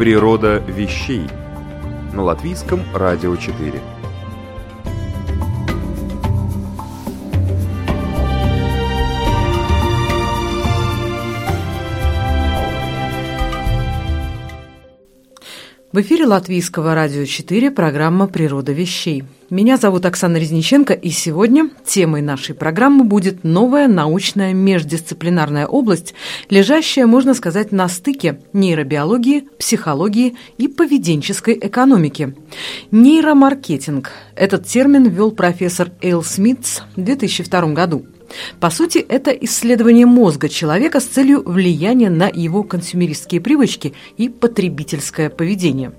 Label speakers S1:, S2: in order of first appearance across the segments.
S1: Природа вещей на латвийском радио 4.
S2: В эфире Латвийского радио 4 программа «Природа вещей». Меня зовут Оксана Резниченко, и сегодня темой нашей программы будет новая научная междисциплинарная область, лежащая, можно сказать, на стыке нейробиологии, психологии и поведенческой экономики. Нейромаркетинг. Этот термин ввел профессор Эйл Смитс в 2002 году. По сути, это исследование мозга человека с целью влияния на его консюмеристские привычки и потребительское поведение.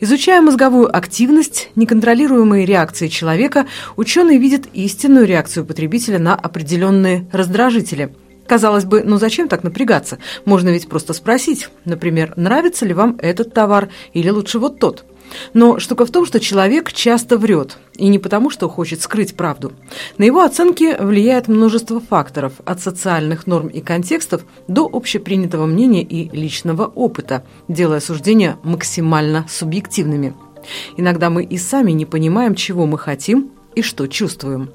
S2: Изучая мозговую активность, неконтролируемые реакции человека, ученые видят истинную реакцию потребителя на определенные раздражители. Казалось бы, ну зачем так напрягаться? Можно ведь просто спросить, например, нравится ли вам этот товар или лучше вот тот – но штука в том, что человек часто врет, и не потому, что хочет скрыть правду. На его оценки влияет множество факторов, от социальных норм и контекстов до общепринятого мнения и личного опыта, делая суждения максимально субъективными. Иногда мы и сами не понимаем, чего мы хотим и что чувствуем.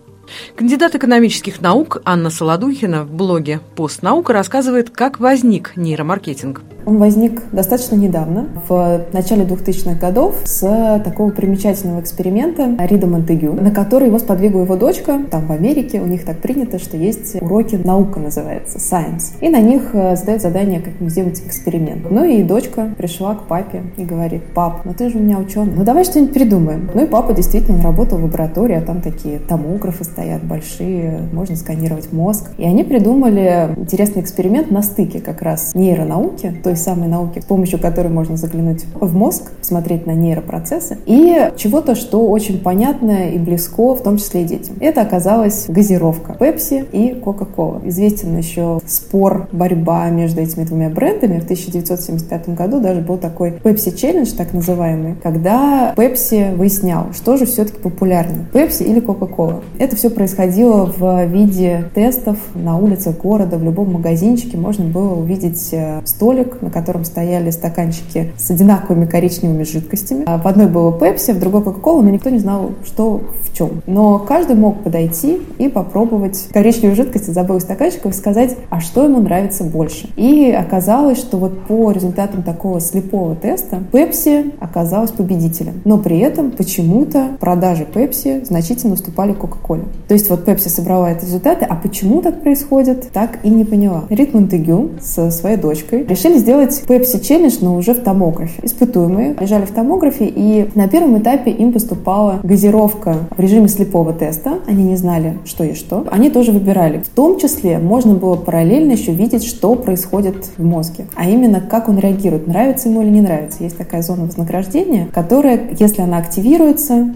S2: Кандидат экономических наук Анна Солодухина в блоге «Постнаука» рассказывает, как возник нейромаркетинг –
S3: он возник достаточно недавно, в начале 2000-х годов, с такого примечательного эксперимента Рида Монтегю, на который его сподвигла его дочка. Там в Америке у них так принято, что есть уроки «Наука» называется, science. И на них э, задают задание, как сделать эксперимент. Ну и дочка пришла к папе и говорит, пап, ну ты же у меня ученый, ну давай что-нибудь придумаем. Ну и папа действительно работал в лаборатории, а там такие томографы стоят большие, можно сканировать мозг. И они придумали интересный эксперимент на стыке как раз нейронауки, то той самой науки, с помощью которой можно заглянуть в мозг, смотреть на нейропроцессы, и чего-то, что очень понятно и близко, в том числе и детям. Это оказалась газировка Pepsi и Coca-Cola. Известен еще спор, борьба между этими двумя брендами. В 1975 году даже был такой Pepsi Challenge, так называемый, когда Pepsi выяснял, что же все-таки популярнее, Pepsi или Coca-Cola. Это все происходило в виде тестов на улицах города, в любом магазинчике можно было увидеть э, столик, на котором стояли стаканчики с одинаковыми коричневыми жидкостями. А в одной было пепси, в другой кока-кола, но никто не знал, что в чем. Но каждый мог подойти и попробовать коричневую жидкость из обоих стаканчиков и сказать, а что ему нравится больше. И оказалось, что вот по результатам такого слепого теста Пепси оказалась победителем. Но при этом почему-то продажи Пепси значительно уступали Кока-Коле. То есть вот Пепси собрала эти результаты, а почему так происходит, так и не поняла. Рит Монтегю со своей дочкой решили сделать сделать Pepsi Challenge, но уже в томографе. Испытуемые лежали в томографе, и на первом этапе им поступала газировка в режиме слепого теста. Они не знали, что и что. Они тоже выбирали. В том числе можно было параллельно еще видеть, что происходит в мозге. А именно, как он реагирует, нравится ему или не нравится. Есть такая зона вознаграждения, которая, если она активируется,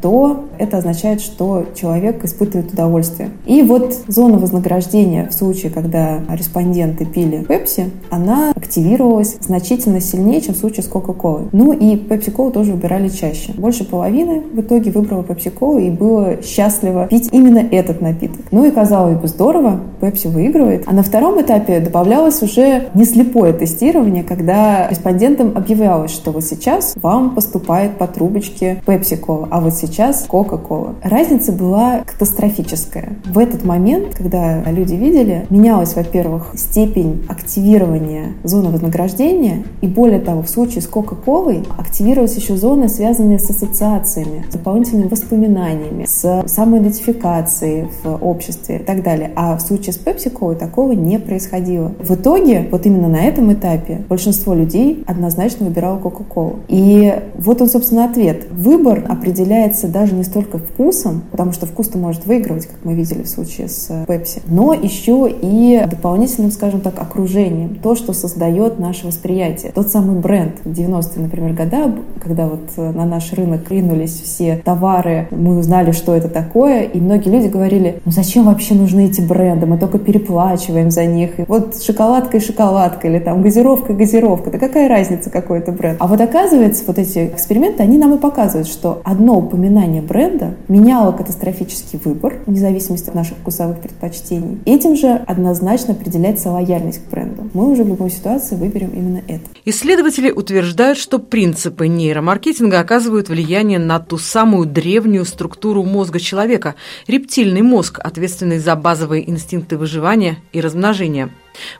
S3: то это означает, что человек испытывает удовольствие. И вот зона вознаграждения в случае, когда респонденты пили Пепси, она активировалась значительно сильнее, чем в случае с Кока-Колой. Ну и Пепси-Колу тоже выбирали чаще. Больше половины в итоге выбрала Пепси-Колу и было счастливо пить именно этот напиток. Ну и казалось бы здорово, Пепси выигрывает. А на втором этапе добавлялось уже не слепое тестирование, когда респондентам объявлялось, что вот сейчас вам поступает по трубочке Пепси-Кола, а вот сейчас Кока-Кола. Разница была катастрофическая. В этот момент, когда люди видели, менялась, во-первых, степень активирования зоны вознаграждения, и более того, в случае с Кока-Колой активировались еще зоны, связанные с ассоциациями, с дополнительными воспоминаниями, с самоидентификацией в обществе и так далее. А в случае с Пепси-Колой такого не происходило. В итоге, вот именно на этом этапе большинство людей однозначно выбирало Кока-Колу. И вот он, собственно, ответ. Выбор определяет определяется даже не столько вкусом, потому что вкус-то может выигрывать, как мы видели в случае с Пепси, но еще и дополнительным, скажем так, окружением, то, что создает наше восприятие. Тот самый бренд. В 90-е, например, года, когда вот на наш рынок ринулись все товары, мы узнали, что это такое, и многие люди говорили, ну зачем вообще нужны эти бренды, мы только переплачиваем за них. И вот шоколадка и шоколадка, или там газировка и газировка, да какая разница, какой это бренд. А вот оказывается, вот эти эксперименты, они нам и показывают, что одно упоминание бренда меняло катастрофический выбор, вне зависимости от наших вкусовых предпочтений. Этим же однозначно определяется лояльность к бренду. Мы уже в любой ситуации выберем именно это.
S2: Исследователи утверждают, что принципы нейромаркетинга оказывают влияние на ту самую древнюю структуру мозга человека – рептильный мозг, ответственный за базовые инстинкты выживания и размножения.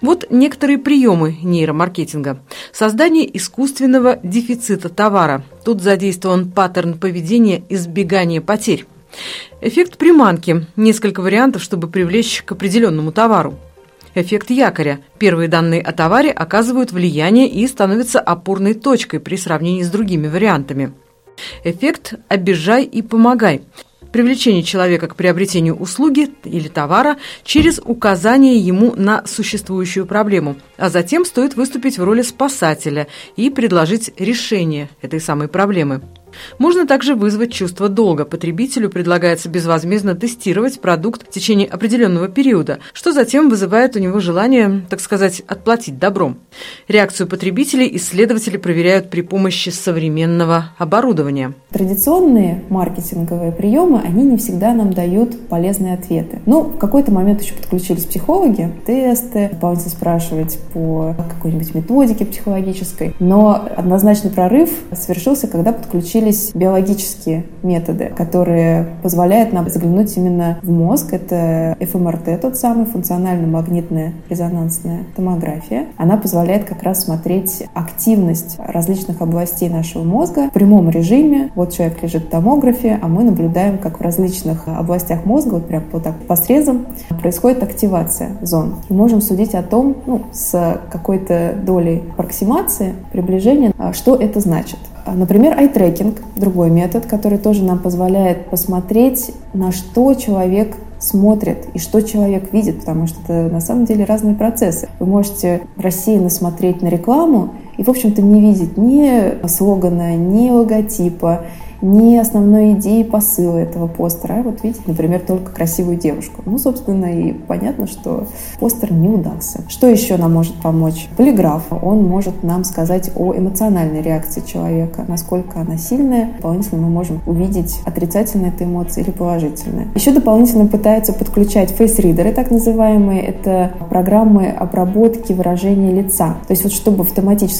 S2: Вот некоторые приемы нейромаркетинга. Создание искусственного дефицита товара. Тут задействован паттерн поведения избегания потерь. Эффект приманки. Несколько вариантов, чтобы привлечь к определенному товару. Эффект якоря. Первые данные о товаре оказывают влияние и становятся опорной точкой при сравнении с другими вариантами. Эффект «обижай и помогай» привлечение человека к приобретению услуги или товара через указание ему на существующую проблему, а затем стоит выступить в роли спасателя и предложить решение этой самой проблемы. Можно также вызвать чувство долга. Потребителю предлагается безвозмездно тестировать продукт в течение определенного периода, что затем вызывает у него желание, так сказать, отплатить добром. Реакцию потребителей исследователи проверяют при помощи современного оборудования.
S3: Традиционные маркетинговые приемы, они не всегда нам дают полезные ответы. Ну, в какой-то момент еще подключились психологи, тесты, дополнительно спрашивать по какой-нибудь методике психологической. Но однозначный прорыв совершился, когда подключили появились биологические методы, которые позволяют нам заглянуть именно в мозг. Это ФМРТ, тот самый функционально-магнитная резонансная томография. Она позволяет как раз смотреть активность различных областей нашего мозга в прямом режиме. Вот человек лежит в томографе, а мы наблюдаем, как в различных областях мозга, вот прям вот так по срезам, происходит активация зон. И можем судить о том, ну, с какой-то долей аппроксимации, приближения, что это значит. А, например, ай-трекинг, другой метод, который тоже нам позволяет посмотреть, на что человек смотрит и что человек видит, потому что это на самом деле разные процессы. Вы можете рассеянно смотреть на рекламу и, в общем-то, не видеть ни слогана, ни логотипа, не основной идеи посыла этого постера, а вот видите, например, только красивую девушку. Ну, собственно, и понятно, что постер не удался. Что еще нам может помочь? Полиграф. Он может нам сказать о эмоциональной реакции человека, насколько она сильная. Дополнительно мы можем увидеть, отрицательная это эмоция или положительная. Еще дополнительно пытаются подключать фейс-ридеры, так называемые. Это программы обработки выражения лица. То есть вот чтобы в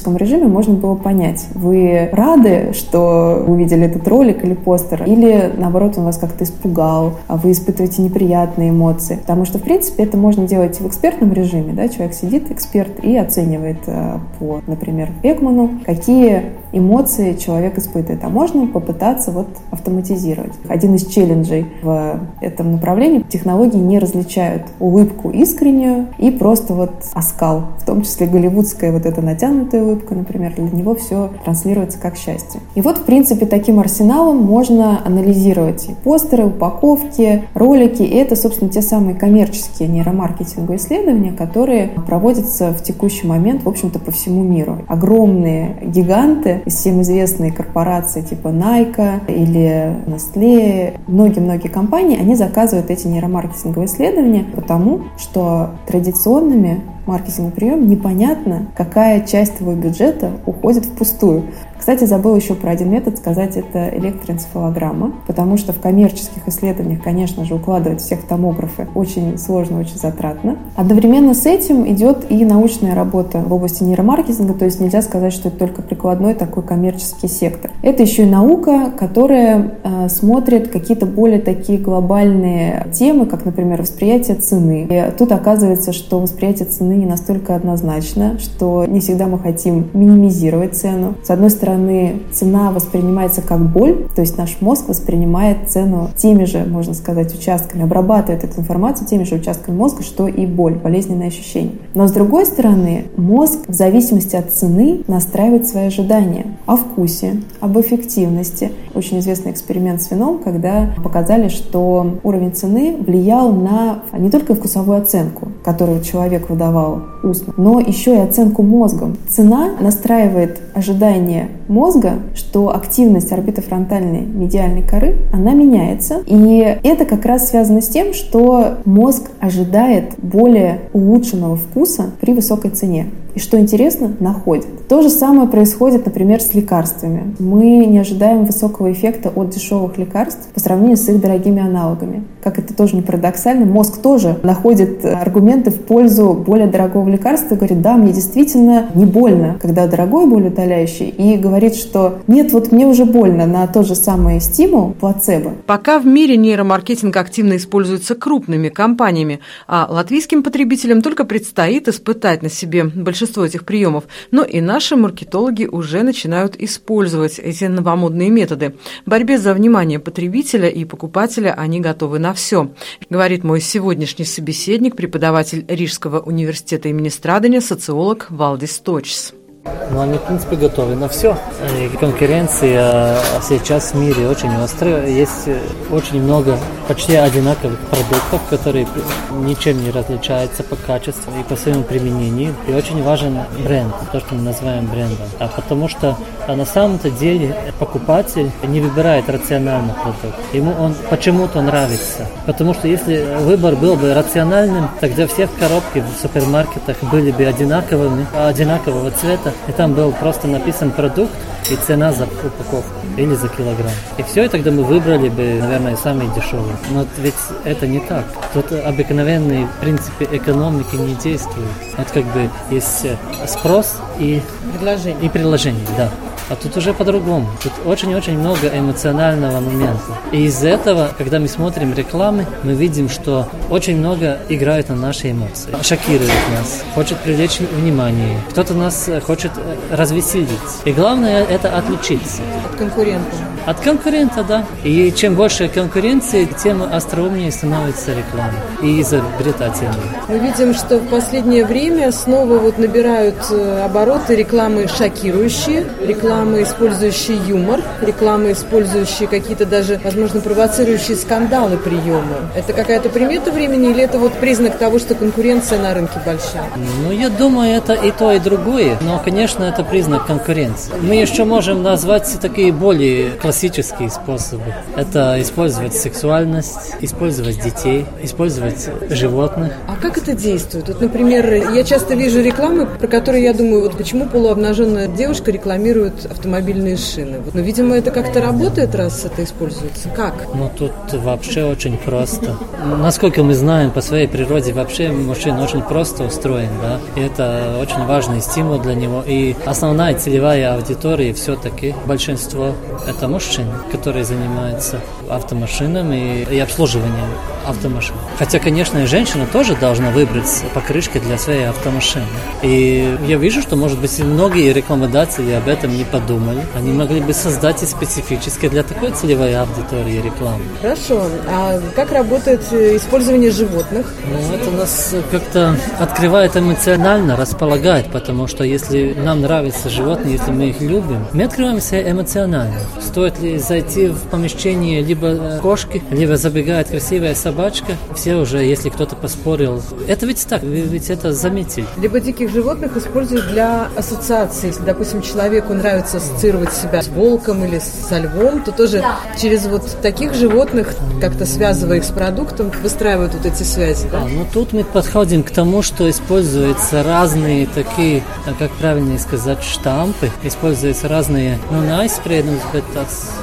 S3: автоматическом режиме можно было понять, вы рады, что увидели этот ролик или постер, или наоборот он вас как-то испугал, а вы испытываете неприятные эмоции. Потому что, в принципе, это можно делать в экспертном режиме, да, человек сидит, эксперт, и оценивает э, по, например, Экману, какие эмоции человек испытывает. А можно попытаться вот автоматизировать. Один из челленджей в этом направлении технологии не различают улыбку искреннюю и просто вот оскал, в том числе голливудская вот эта натянутая улыбка, например, для него все транслируется как счастье. И вот, в принципе, таким арсеналом можно анализировать и постеры, упаковки, ролики. И это, собственно, те самые коммерческие нейромаркетинговые исследования, которые проводятся в текущий момент, в общем-то, по всему миру. Огромные гиганты, всем известные корпорации типа Nike или Nestle, многие-многие компании, они заказывают эти нейромаркетинговые исследования, потому что традиционными маркетинговым приемом непонятно, какая часть твоего бюджета уходит впустую. Кстати, забыл еще про один метод сказать, это электроэнцефалограмма, потому что в коммерческих исследованиях, конечно же, укладывать всех томографы очень сложно, очень затратно. Одновременно с этим идет и научная работа в области нейромаркетинга, то есть нельзя сказать, что это только прикладной такой коммерческий сектор. Это еще и наука, которая э, смотрит какие-то более такие глобальные темы, как, например, восприятие цены. И тут оказывается, что восприятие цены не настолько однозначно, что не всегда мы хотим минимизировать цену. С одной стороны, стороны, цена воспринимается как боль, то есть наш мозг воспринимает цену теми же, можно сказать, участками, обрабатывает эту информацию теми же участками мозга, что и боль, болезненное ощущение. Но с другой стороны, мозг в зависимости от цены настраивает свои ожидания о вкусе, об эффективности. Очень известный эксперимент с вином, когда показали, что уровень цены влиял на не только вкусовую оценку, которую человек выдавал устно, но еще и оценку мозгом. Цена настраивает ожидания мозга, что активность орбитофронтальной медиальной коры, она меняется. И это как раз связано с тем, что мозг ожидает более улучшенного вкуса при высокой цене и, что интересно, находит. То же самое происходит, например, с лекарствами. Мы не ожидаем высокого эффекта от дешевых лекарств по сравнению с их дорогими аналогами. Как это тоже не парадоксально, мозг тоже находит аргументы в пользу более дорогого лекарства и говорит, да, мне действительно не больно, когда дорогой более удаляющий, и говорит, что нет, вот мне уже больно на тот же самый стимул плацебо.
S2: Пока в мире нейромаркетинг активно используется крупными компаниями, а латвийским потребителям только предстоит испытать на себе большинство большинство этих приемов, но и наши маркетологи уже начинают использовать эти новомодные методы. В борьбе за внимание потребителя и покупателя они готовы на все, говорит мой сегодняшний собеседник, преподаватель Рижского университета имени Страдания, социолог Валдис Точс.
S4: Ну, они, в принципе, готовы на все. И конкуренция сейчас в мире очень острая. Есть очень много почти одинаковых продуктов, которые ничем не различаются по качеству и по своему применению. И очень важен бренд, то, что мы называем брендом. А потому что а на самом-то деле покупатель не выбирает рациональный продукт. Ему он почему-то нравится. Потому что если выбор был бы рациональным, тогда все коробки в супермаркетах были бы одинаковыми, одинакового цвета, и там был просто написан продукт и цена за упаковку или за килограмм. И все, и тогда мы выбрали бы, наверное, самые дешевые. Но ведь это не так. Тут обыкновенные принципы экономики не действуют. Вот как бы есть спрос и предложение. И предложение, да. А тут уже по-другому. Тут очень-очень много эмоционального момента. И из этого, когда мы смотрим рекламы, мы видим, что очень много играют на наши эмоции. Шокирует нас, хочет привлечь внимание. Кто-то нас хочет развеселить. И главное это отличиться.
S2: От конкурента.
S4: От конкурента, да. И чем больше конкуренции, тем остроумнее становится реклама и изобретательнее.
S2: Мы видим, что в последнее время снова вот набирают э, обороты рекламы шокирующие, рекламы, использующие юмор, рекламы, использующие какие-то даже, возможно, провоцирующие скандалы приемы. Это какая-то примета времени или это вот признак того, что конкуренция на рынке большая?
S4: Ну, я думаю, это и то, и другое. Но, конечно, это признак конкуренции. Мы еще можем назвать такие более классические способы. Это использовать сексуальность, использовать детей, использовать животных.
S2: А как это действует? Вот, например, я часто вижу рекламы, про которые я думаю, вот почему полуобнаженная девушка рекламирует автомобильные шины. Но, видимо, это как-то работает, раз это используется. Как?
S4: Ну, тут вообще очень просто. Насколько мы знаем, по своей природе вообще мужчина очень просто устроен, да, и это очень важный стимул для него. И основная целевая аудитория все-таки большинство это мужчин, которые занимаются автомашинами и обслуживанием автомашин. Хотя, конечно, и женщина тоже должна выбрать покрышки для своей автомашины. И я вижу, что, может быть, многие рекламодатели об этом не подумали. Они могли бы создать и специфически для такой целевой аудитории рекламу.
S2: Хорошо. А как работает э, использование животных?
S4: Ну, это нас как-то открывает эмоционально, располагает, потому что если нам нравятся животные, если мы их любим, мы открываемся эмоционально. Стоит ли зайти в помещение либо э, кошки, либо забегает красивая собачка, все уже, если кто-то поспорил, это ведь так, вы ведь это заметили.
S2: Либо диких животных используют для ассоциации. Если, допустим, человеку нравится ассоциировать себя с волком или со львом, то тоже через вот таких животных, как-то связывая их с продуктом, выстраивают вот эти связи. Да?
S4: А, ну тут мы подходим к тому, что используются разные такие, а как правильно сказать, штампы, используются разные, ну, найспреднус,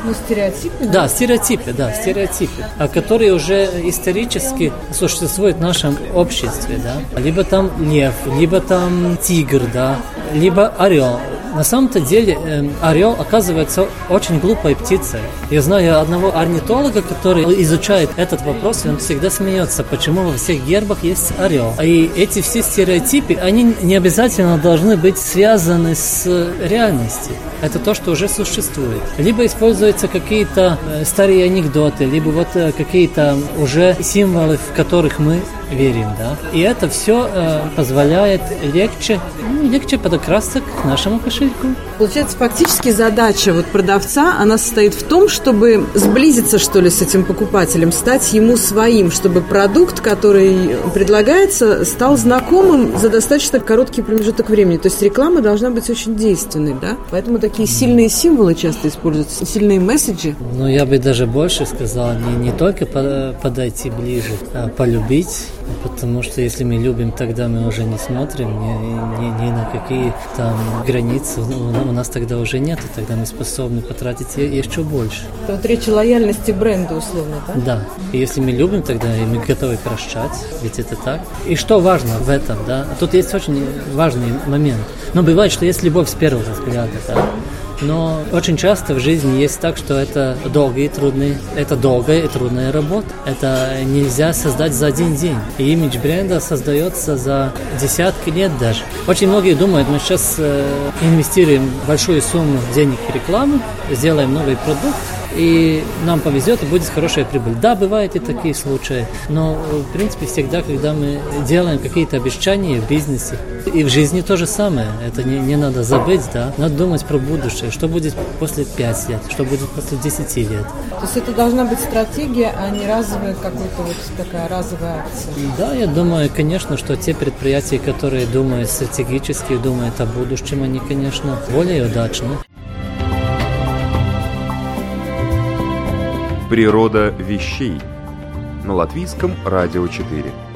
S2: ну, стереотипы?
S4: Да, стереотипы, да, стереотипы, а которые уже исторически существуют в нашем обществе, да. Либо там лев, либо там тигр, да, либо орел На самом-то деле э, орел оказывается очень глупой птицей. Я знаю одного орнитолога, который изучает этот вопрос, и он всегда смеется, почему во всех гербах есть орел. И эти все стереотипы, они не обязательно должны быть связаны с реальностью. Это то, что уже существует. Либо используются какие-то э, старые анекдоты, либо вот э, какие-то уже символы, в которых мы верим, да. И это все э, позволяет легче, ну, легче подокрасться к нашему кошельку.
S2: Получается, фактически задача вот продавца, она состоит в том, чтобы сблизиться, что ли, с этим покупателем, стать ему своим, чтобы продукт, который предлагается, стал знакомым за достаточно короткий промежуток времени. То есть реклама должна быть очень действенной, да? Поэтому такие сильные символы часто используются, сильные месседжи.
S4: Ну, я бы даже больше сказал, не, не только подойти ближе, а полюбить Потому что если мы любим, тогда мы уже не смотрим ни, ни, ни на какие там границы. У нас тогда уже нет, и тогда мы способны потратить еще больше.
S2: Тут речь о лояльности бренда, условно, да?
S4: Да. И если мы любим, тогда и мы готовы прощать, ведь это так. И что важно в этом, да? Тут есть очень важный момент. Но бывает, что есть любовь с первого взгляда, да? Но очень часто в жизни есть так, что это долгий и трудный, это долгая и трудная работа. Это нельзя создать за один день. И имидж бренда создается за десятки лет даже. Очень многие думают, мы сейчас э, инвестируем большую сумму денег в рекламу, сделаем новый продукт, и нам повезет, и будет хорошая прибыль. Да, бывают и такие случаи, но, в принципе, всегда, когда мы делаем какие-то обещания в бизнесе, и в жизни то же самое, это не, не надо забыть, да, надо думать про будущее, что будет после 5 лет, что будет после 10 лет.
S2: То есть это должна быть стратегия, а не разовая какая-то вот такая разовая акция?
S4: Да, я думаю, конечно, что те предприятия, которые думают стратегически, думают о будущем, они, конечно, более удачны.
S1: Природа вещей на латвийском радио 4.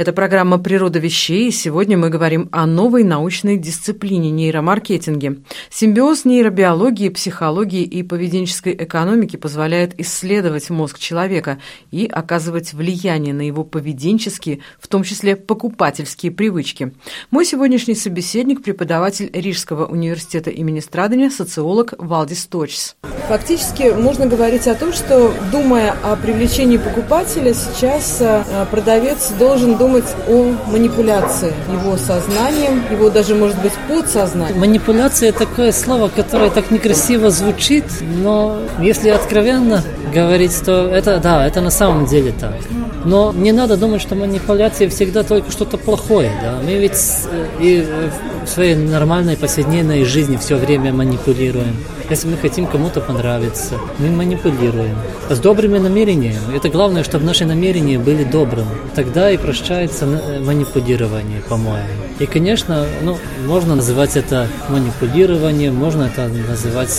S2: Это программа «Природа вещей», и сегодня мы говорим о новой научной дисциплине – нейромаркетинге. Симбиоз нейробиологии, психологии и поведенческой экономики позволяет исследовать мозг человека и оказывать влияние на его поведенческие, в том числе покупательские привычки. Мой сегодняшний собеседник – преподаватель Рижского университета имени Страдания, социолог Валдис Точс. Фактически можно говорить о том, что, думая о привлечении покупателя, сейчас э, продавец должен думать думать о манипуляции его сознанием, его даже, может быть, подсознанием.
S4: Манипуляция – такое слово, которое так некрасиво звучит, но если откровенно говорить, то это, да, это на самом деле так. Но не надо думать, что манипуляция всегда только что-то плохое. Да? Мы ведь э, и в своей нормальной повседневной жизни все время манипулируем. Если мы хотим кому-то понравиться, мы манипулируем. С добрыми намерениями. Это главное, чтобы наши намерения были добрыми. Тогда и прощается э, манипулирование, по-моему. И, конечно, ну, можно называть это манипулированием, можно это называть,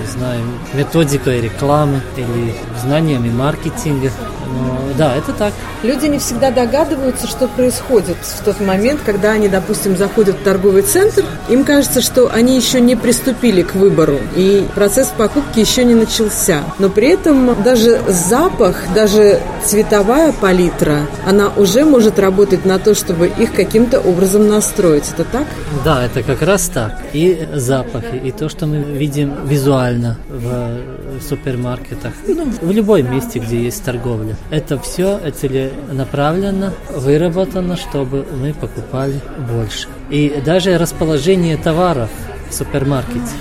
S4: не знаю, методикой рекламы или знаниями маркетинга. Но, да, это так.
S2: Люди не всегда догадываются, что происходит в тот момент, когда они, допустим, заходят в торговый центр. Им кажется, что они еще не приступили к выбору, и процесс покупки еще не начался. Но при этом даже запах, даже цветовая палитра, она уже может работать на то, чтобы их каким-то образом настроить. Это так?
S4: Да, это как раз так. И запахи, и то, что мы видим визуально в супермаркетах, ну, в любом месте, где есть торговля. Это все целенаправленно выработано, чтобы мы покупали больше. И даже расположение товаров в супермаркете.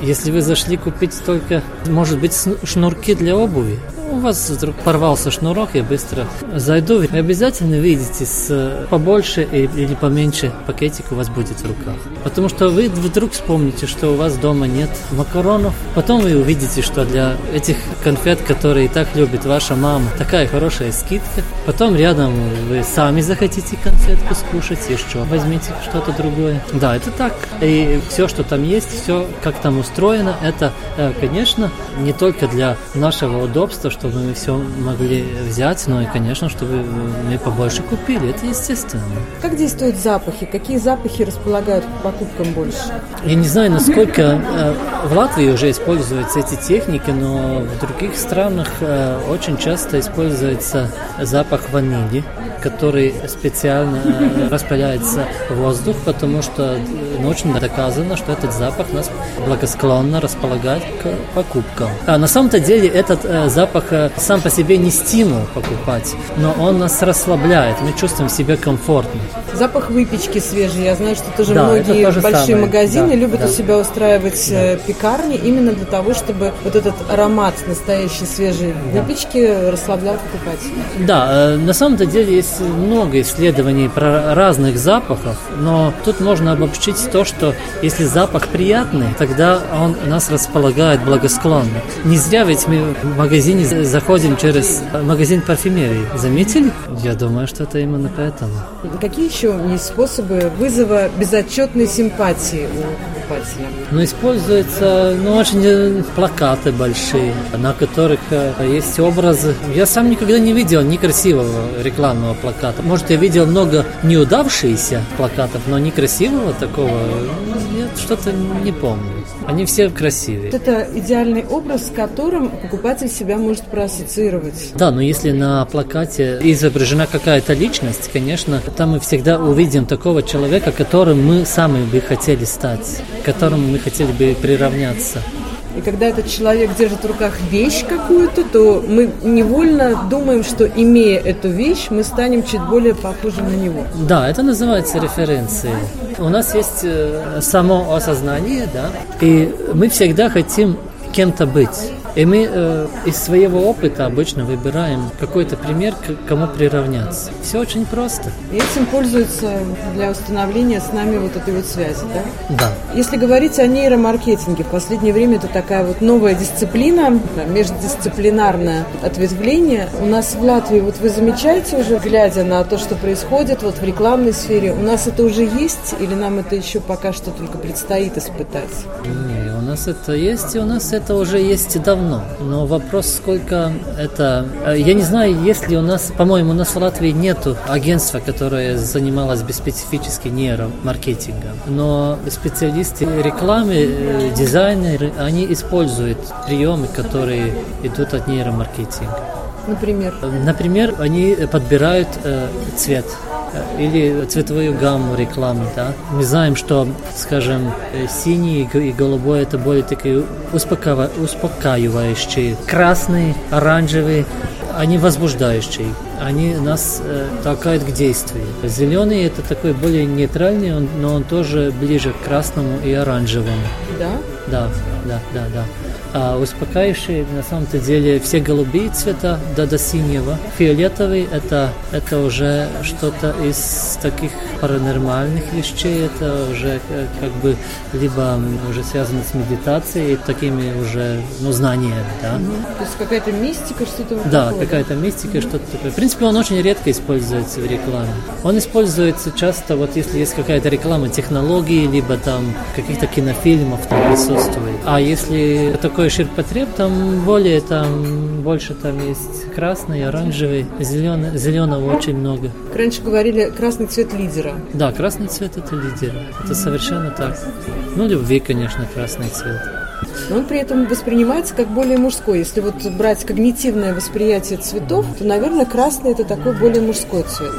S4: Если вы зашли купить только, может быть, шнурки для обуви, у вас вдруг порвался шнурок, я быстро зайду. Вы обязательно выйдете с побольше или поменьше пакетик у вас будет в руках. Потому что вы вдруг вспомните, что у вас дома нет макаронов. Потом вы увидите, что для этих конфет, которые так любит ваша мама, такая хорошая скидка. Потом рядом вы сами захотите конфетку скушать, еще возьмите что-то другое. Да, это так. И все, что что там есть, все, как там устроено, это, э, конечно, не только для нашего удобства, чтобы мы все могли взять, но и, конечно, чтобы мы побольше купили. Это естественно.
S2: Как действуют запахи? Какие запахи располагают к покупкам больше?
S4: Я не знаю, насколько э, в Латвии уже используются эти техники, но в других странах э, очень часто используется запах ванили который специально э, распыляется в воздух, потому что научно доказано, что этот запах нас благосклонно располагает к покупкам. А на самом-то деле этот э, запах э, сам по себе не стимул покупать, но он нас расслабляет, мы чувствуем себя комфортно.
S2: Запах выпечки свежий. Я знаю, что тоже да, многие то большие самое. магазины да, любят да. у себя устраивать да. пекарни именно для того, чтобы вот этот аромат настоящей свежей да. выпечки расслаблял покупателей.
S4: Да, на самом-то деле есть много исследований про разных запахов, но тут можно обобщить то, что если запах приятный, тогда он нас располагает благосклонно. Не зря ведь мы в магазине заходим через магазин парфюмерии. Заметили? Я думаю, что это именно поэтому.
S2: Какие еще есть способы вызова безотчетной симпатии у покупателя?
S4: Ну, используются ну, очень плакаты большие, на которых э, есть образы. Я сам никогда не видел некрасивого рекламного плаката. Может, я видел много неудавшихся плакатов, но некрасивого такого я что-то не помню. Они все красивые.
S2: Это идеальный образ, с которым покупатель себя может проассоциировать.
S4: Да, но если на плакате изображена какая-то личность, конечно, там мы всегда увидим такого человека, которым мы сами бы хотели стать к которому мы хотели бы приравняться.
S2: И когда этот человек держит в руках вещь какую-то, то мы невольно думаем, что имея эту вещь, мы станем чуть более похожим на него.
S4: Да, это называется референцией. У нас есть э, само осознание, да, и мы всегда хотим кем-то быть. И мы э, из своего опыта обычно выбираем какой-то пример, к кому приравняться. Все очень просто.
S2: И этим пользуются для установления с нами вот этой вот связи, да?
S4: Да.
S2: Если говорить о нейромаркетинге, в последнее время это такая вот новая дисциплина, междисциплинарное ответвление. У нас в Латвии, вот вы замечаете уже, глядя на то, что происходит вот в рекламной сфере, у нас это уже есть или нам это еще пока что только предстоит испытать?
S4: Не, у нас это есть, и у нас это уже есть давно но вопрос, сколько это... Э, я не знаю, есть ли у нас, по-моему, у нас в Латвии нету агентства, которое занималось бы специфически нейромаркетингом, но специалисты рекламы, э, дизайнеры, они используют приемы, которые идут от нейромаркетинга.
S2: Например?
S4: Например, они подбирают э, цвет или цветовую гамму рекламы. Да? Мы знаем, что, скажем, синий и голубой это более такие успокаивающие. Красный, оранжевый они возбуждающие, они нас э, толкают к действию. Зеленый это такой более нейтральный, он, но он тоже ближе к красному и оранжевому.
S2: Да?
S4: Да, да, да, да а успокаивающие на самом-то деле все голубые цвета до, до синего. Фиолетовый это, это уже что-то из таких паранормальных вещей, это уже как бы либо уже связано с медитацией, такими уже ну, знаниями. Да?
S2: Угу. То есть какая-то мистика, что-то
S4: Да, такое, какая-то да? мистика, что-то такое. В принципе, он очень редко используется в рекламе. Он используется часто, вот если есть какая-то реклама технологий, либо там каких-то кинофильмов там присутствует. А если такой такой ширпотреб, там более, там больше там есть красный, оранжевый, зеленый, зеленого очень много.
S2: Раньше говорили красный цвет лидера.
S4: Да, красный цвет это лидера. Это совершенно так. Ну, любви, конечно, красный цвет.
S2: Но он при этом воспринимается как более мужской. Если вот брать когнитивное восприятие цветов, то, наверное, красный это такой более мужской цвет.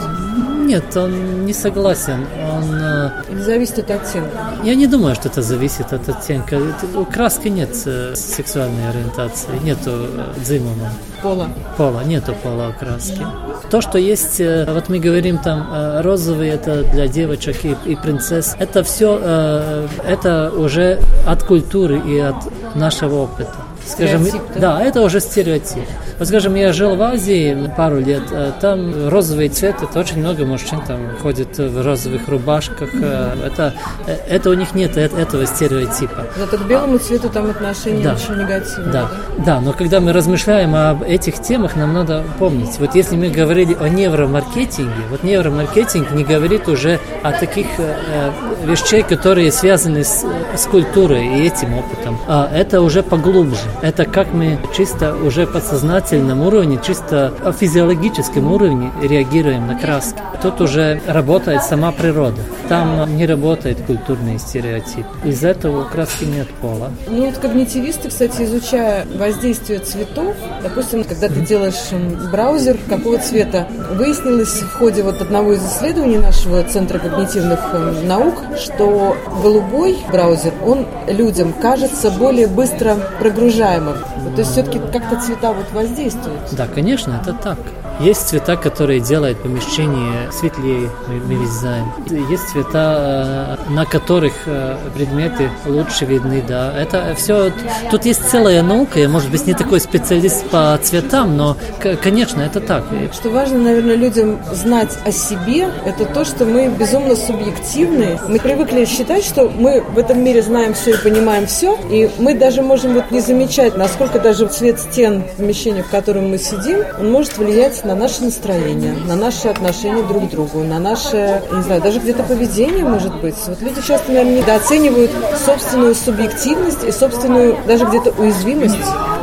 S4: Нет, он не согласен. Он... Э,
S2: зависит от оттенка?
S4: Я не думаю, что это зависит от оттенка. У краски нет э, сексуальной ориентации, нету э, дзимума.
S2: Пола?
S4: Пола, нету пола краски. То, что есть, вот мы говорим там, розовый это для девочек и, и принцесс, это все, это уже от культуры и от нашего опыта. Скажем,
S2: Стереотип, да?
S4: да, это уже стереотип. Вот, скажем, я жил в Азии пару лет, э, там розовый цвет, это очень много мужчин там ходят в розовых рубашках, э, это, э, это у них нет этого стереотипа.
S2: Зато к белому цвету там отношение
S4: Да.
S2: очень негативное.
S4: Да, да, но когда мы размышляем об этих темах, нам надо помнить, вот если мы говорили о невромаркетинге, вот невромаркетинг не говорит уже о таких э, вещей, которые связаны с, с культурой и этим опытом, а это уже поглубже. Это как мы чисто уже подсознательном уровне, чисто физиологическом уровне реагируем на краски. Тут уже работает сама природа. Там не работает культурный стереотип. Из этого у краски нет пола.
S2: Ну вот когнитивисты, кстати, изучая воздействие цветов, допустим, когда ты делаешь браузер, какого цвета, выяснилось в ходе вот одного из исследований нашего Центра когнитивных м, наук, что голубой браузер, он людям кажется более быстро прогружаемым. Вот, то есть все-таки как-то цвета вот воздействуют.
S4: Да, конечно, это так. Есть цвета, которые делают помещение светлее, мы, мы. Есть цвета, э, на которых э, предметы лучше видны, да. Это все, тут есть целая наука, я, может быть, не такой специалист по цветам, но, конечно, это так.
S2: Что важно, наверное, людям знать о себе, это то, что мы безумно субъективны. Мы привыкли считать, что мы в этом мире знаем все и понимаем все, и мы даже можем вот не замечать, насколько даже цвет стен помещения, в котором мы сидим, он может влиять на наше настроение, на наши отношения друг к другу, на наше, не знаю, даже где-то поведение, может быть. Вот люди часто, наверное, недооценивают собственную субъективность и собственную даже где-то уязвимость.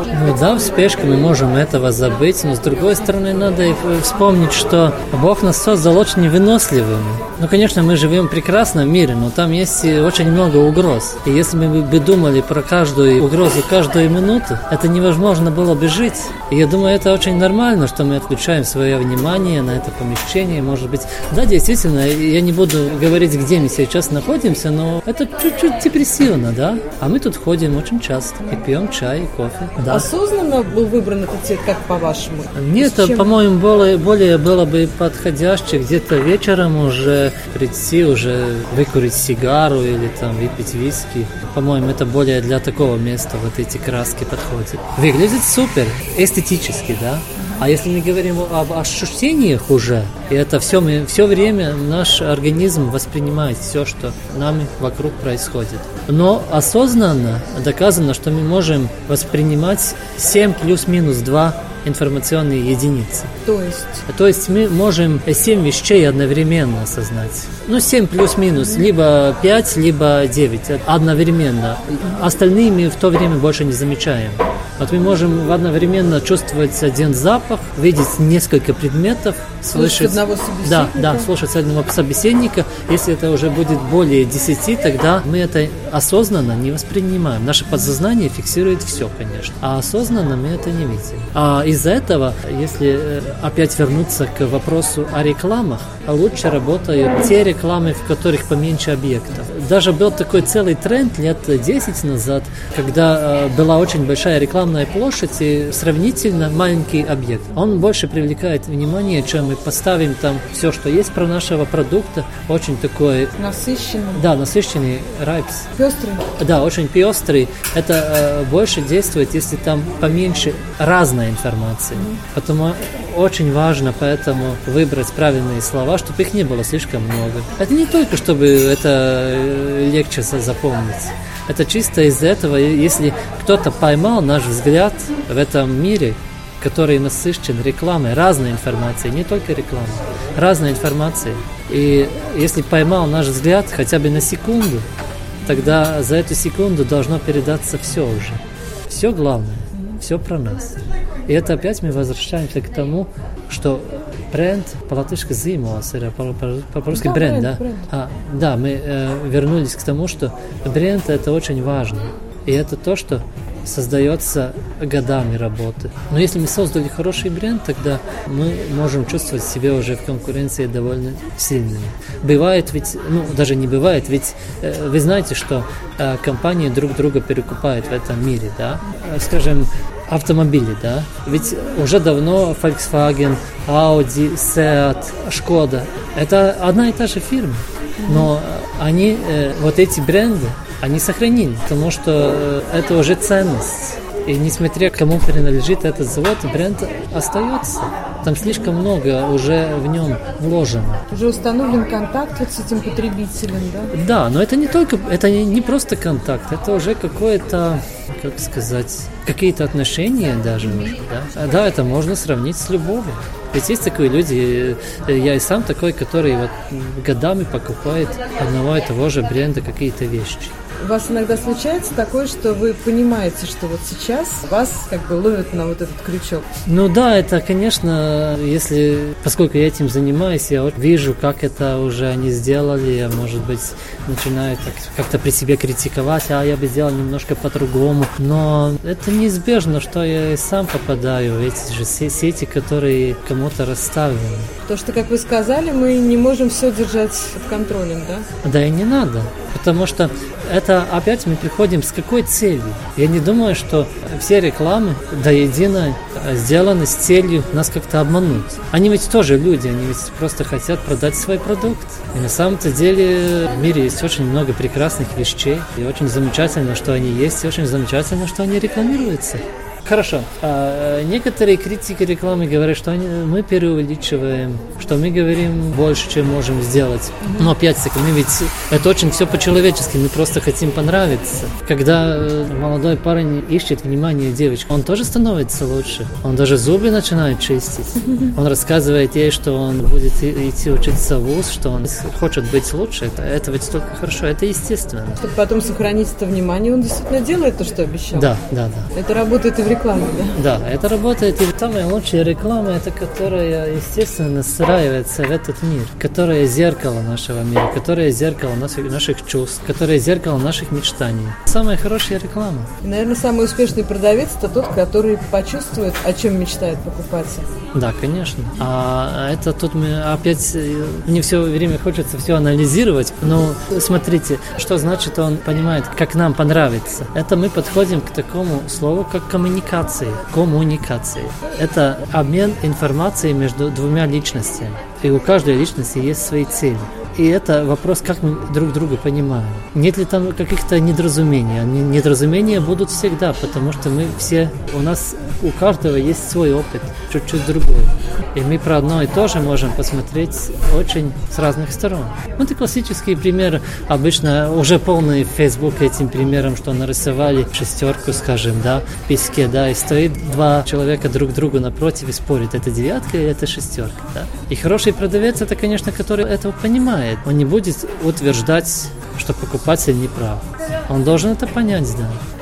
S4: Ну да, в спешке мы можем этого забыть, но с другой стороны надо вспомнить, что Бог нас создал очень выносливыми. Ну, конечно, мы живем в прекрасном мире, но там есть очень много угроз. И если мы бы думали про каждую угрозу каждую минуту, это невозможно было бы жить. И я думаю, это очень нормально, что мы отключаем свое внимание на это помещение, может быть. Да, действительно, я не буду говорить, где мы сейчас находимся, но это чуть-чуть депрессивно, да? А мы тут ходим очень часто и пьем чай и кофе. Да.
S2: Осознанно был выбран этот цвет, как по-вашему?
S4: Нет,
S2: чем?
S4: по-моему, более, более было бы подходяще где-то вечером уже прийти, уже выкурить сигару или там выпить виски. По-моему, это более для такого места вот эти краски подходят. Выглядит супер, эстетически, да? А если мы говорим об ощущениях уже, это все, мы, все время наш организм воспринимает все, что нами вокруг происходит. Но осознанно доказано, что мы можем воспринимать 7 плюс-минус 2 информационные единицы.
S2: То есть
S4: То есть мы можем 7 вещей одновременно осознать. Ну, 7 плюс-минус, либо 5, либо 9 одновременно. Остальные мы в то время больше не замечаем. Вот мы можем одновременно чувствовать один запах, видеть несколько предметов,
S2: Слышать
S4: слышать...
S2: одного
S4: Да,
S2: собеседника.
S4: да, слушать одного собеседника. Если это уже будет более 10, тогда мы это осознанно не воспринимаем. Наше подсознание фиксирует все, конечно. А осознанно мы это не видим. А из-за этого, если э, опять вернуться к вопросу о рекламах, лучше работают те рекламы, в которых поменьше объектов. Даже был такой целый тренд лет 10 назад, когда э, была очень большая рекламная площадь и сравнительно маленький объект. Он больше привлекает внимание, чем мы поставим там все, что есть про нашего продукта. Очень такой,
S2: насыщенный,
S4: да, насыщенный райпс.
S2: пестрый.
S4: Да, очень пестрый. Это э, больше действует, если там поменьше разной информации. Потому очень важно поэтому выбрать правильные слова, чтобы их не было слишком много. Это не только, чтобы это э, легче за- запомнить. Это чисто из-за этого, если кто-то поймал наш взгляд в этом мире, который насыщен рекламой, разной информацией, не только рекламой, разной информацией. И если поймал наш взгляд хотя бы на секунду, тогда за эту секунду должно передаться все уже. Все главное, все про нас. И это опять мы возвращаемся к тому, что бренд по-латышски «зимос», или по- по-русски
S2: Да,
S4: бренд, да?
S2: бренд.
S4: А, да, мы э, вернулись к тому, что бренд это очень важно. И это то, что создается годами работы. Но если мы создали хороший бренд, тогда мы можем чувствовать себя уже в конкуренции довольно сильными. Бывает ведь, ну даже не бывает, ведь э, вы знаете, что э, компании друг друга перекупают в этом мире, да? Э, Скажем, автомобили, да? Ведь уже давно Volkswagen, Audi, Seat, Skoda – это одна и та же фирма. Но они, э, вот эти бренды, они сохранили, потому что э, это уже ценность. И несмотря кому принадлежит этот завод, бренд остается. Там слишком много уже в нем вложено.
S2: Уже установлен контакт вот с этим потребителем, да?
S4: Да, но это не только, это не просто контакт, это уже какое-то, как сказать, какие-то отношения даже уже, да? А, да, это можно сравнить с любовью. Ведь есть такие люди, э, я и сам такой, который вот годами покупает одного и того же бренда какие-то вещи.
S2: У вас иногда случается такое, что вы понимаете, что вот сейчас вас как бы ловят на вот этот крючок?
S4: Ну да, это, конечно, если, поскольку я этим занимаюсь, я вижу, как это уже они сделали, я, может быть, начинаю как-то при себе критиковать, а я бы сделал немножко по-другому. Но это неизбежно, что я и сам попадаю в эти же сети, которые кому-то расставлены.
S2: То, что, как вы сказали, мы не можем все держать под контролем, да?
S4: Да и не надо, потому что это опять мы приходим с какой целью? Я не думаю, что все рекламы до единой сделаны с целью нас как-то обмануть. Они ведь тоже люди, они ведь просто хотят продать свой продукт. И на самом-то деле в мире есть очень много прекрасных вещей, и очень замечательно, что они есть, и очень замечательно, что они рекламируются. Хорошо. А, некоторые критики рекламы говорят, что они, мы преувеличиваем, что мы говорим больше, чем можем сделать. Но опять-таки, мы ведь это очень все по-человечески, мы просто хотим понравиться. Когда э, молодой парень ищет внимание девочки, он тоже становится лучше. Он даже зубы начинает чистить. Он рассказывает ей, что он будет идти учиться в ВУЗ, что он хочет быть лучше. Это, это ведь только хорошо, это естественно.
S2: Чтобы потом сохранить это внимание, он действительно делает то, что обещал.
S4: Да, да, да.
S2: Это работает и в рекламе,
S4: да? Да, это работает. И самая лучшая реклама, это которая, естественно, настраивается в этот мир, которая зеркало нашего мира, которая зеркало наших, наших чувств, которая зеркало наших мечтаний. Самая хорошая реклама.
S2: И, наверное, самый успешный продавец это тот, который почувствует, о чем мечтает покупатель.
S4: Да, конечно. А это тут мы опять, мне все время хочется все анализировать, но смотрите, что значит он понимает, как нам понравится. Это мы подходим к такому слову, как коммуникация коммуникации. Коммуникации. Это обмен информацией между двумя личностями. И у каждой личности есть свои цели. И это вопрос, как мы друг друга понимаем. Нет ли там каких-то недоразумений? Недоразумения будут всегда, потому что мы все, у нас, у каждого есть свой опыт, чуть-чуть другой. И мы про одно и то же можем посмотреть очень с разных сторон. Ну, это классический пример, обычно уже полный Facebook этим примером, что нарисовали шестерку, скажем, да, в песке, да, и стоит два человека друг другу напротив и спорят, это девятка или это шестерка, да. И хороший продавец, это, конечно, который этого понимает. Он не будет утверждать, что покупатель не прав. Он должен это понять, да.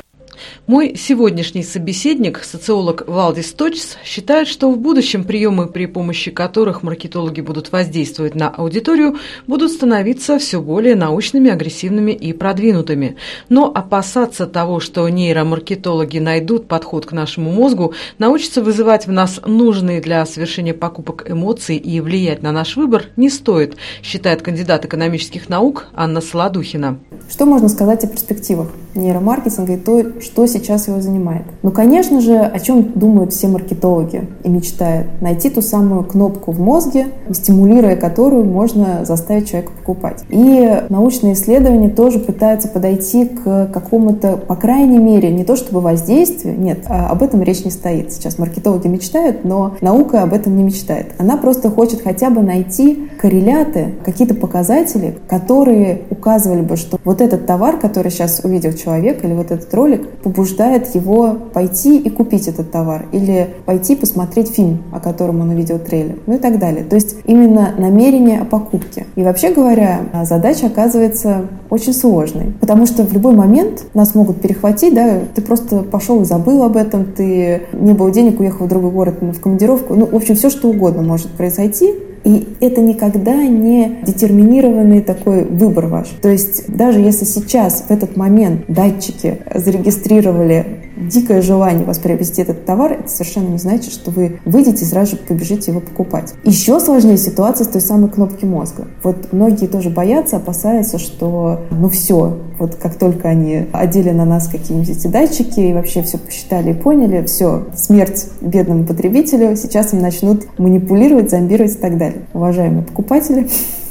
S2: Мой сегодняшний собеседник, социолог Валдис Точс, считает, что в будущем приемы, при помощи которых маркетологи будут воздействовать на аудиторию, будут становиться все более научными, агрессивными и продвинутыми. Но опасаться того, что нейромаркетологи найдут подход к нашему мозгу, научатся вызывать в нас нужные для совершения покупок эмоции и влиять на наш выбор, не стоит, считает кандидат экономических наук Анна Солодухина.
S3: Что можно сказать о перспективах нейромаркетинга и то, что сейчас его занимает? Ну, конечно же, о чем думают все маркетологи и мечтают? Найти ту самую кнопку в мозге, стимулируя которую можно заставить человека покупать. И научные исследования тоже пытаются подойти к какому-то, по крайней мере, не то чтобы воздействию, нет, а об этом речь не стоит. Сейчас маркетологи мечтают, но наука об этом не мечтает. Она просто хочет хотя бы найти корреляты, какие-то показатели, которые указывали бы, что вот этот товар, который сейчас увидел человек, или вот этот ролик, побуждает его пойти и купить этот товар, или пойти посмотреть фильм, о котором он увидел трейлер, ну и так далее. То есть именно намерение о покупке. И вообще говоря, задача оказывается очень сложной, потому что в любой момент нас могут перехватить, да, ты просто пошел и забыл об этом, ты не было денег, уехал в другой город в командировку, ну, в общем, все что угодно может произойти, и это никогда не детерминированный такой выбор ваш. То есть даже если сейчас в этот момент датчики зарегистрировали дикое желание вас приобрести этот товар, это совершенно не значит, что вы выйдете и сразу же побежите его покупать. Еще сложнее ситуация с той самой кнопки мозга. Вот многие тоже боятся, опасаются, что ну все, вот как только они одели на нас какие-нибудь эти датчики и вообще все посчитали и поняли, все, смерть бедному потребителю, сейчас им начнут манипулировать, зомбировать и так далее. Уважаемые покупатели,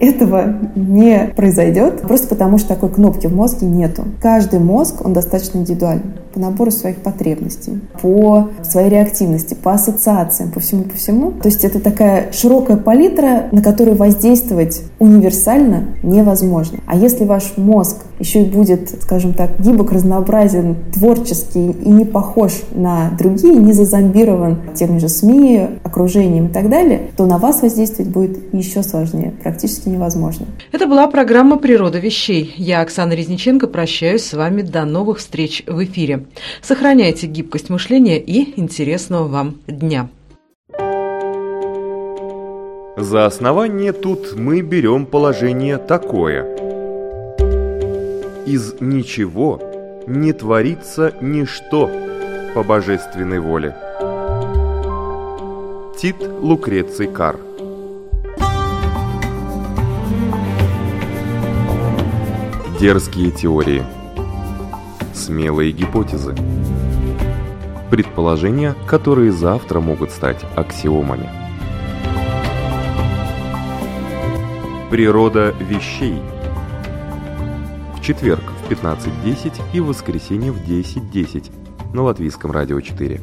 S3: этого не произойдет, просто потому что такой кнопки в мозге нету. Каждый мозг, он достаточно индивидуальный. по набору своих потребностей, по своей реактивности, по ассоциациям, по всему, по всему. То есть это такая широкая палитра, на которую воздействовать универсально невозможно. А если ваш мозг еще и будет, скажем так, гибок, разнообразен, творческий и не похож на другие, не зазомбирован теми же СМИ, окружением и так далее, то на вас воздействовать будет еще сложнее, практически невозможно.
S2: Это была программа «Природа вещей». Я, Оксана Резниченко, прощаюсь с вами до новых встреч в эфире. Сохраняйте гибкость мышления и интересного вам дня.
S1: За основание тут мы берем положение такое. Из ничего не творится ничто по божественной воле. Тит Лукреций Кар Дерзкие теории Смелые гипотезы Предположения, которые завтра могут стать аксиомами Природа вещей. В четверг в 15.10 и в воскресенье в 10.10 на Латвийском радио 4.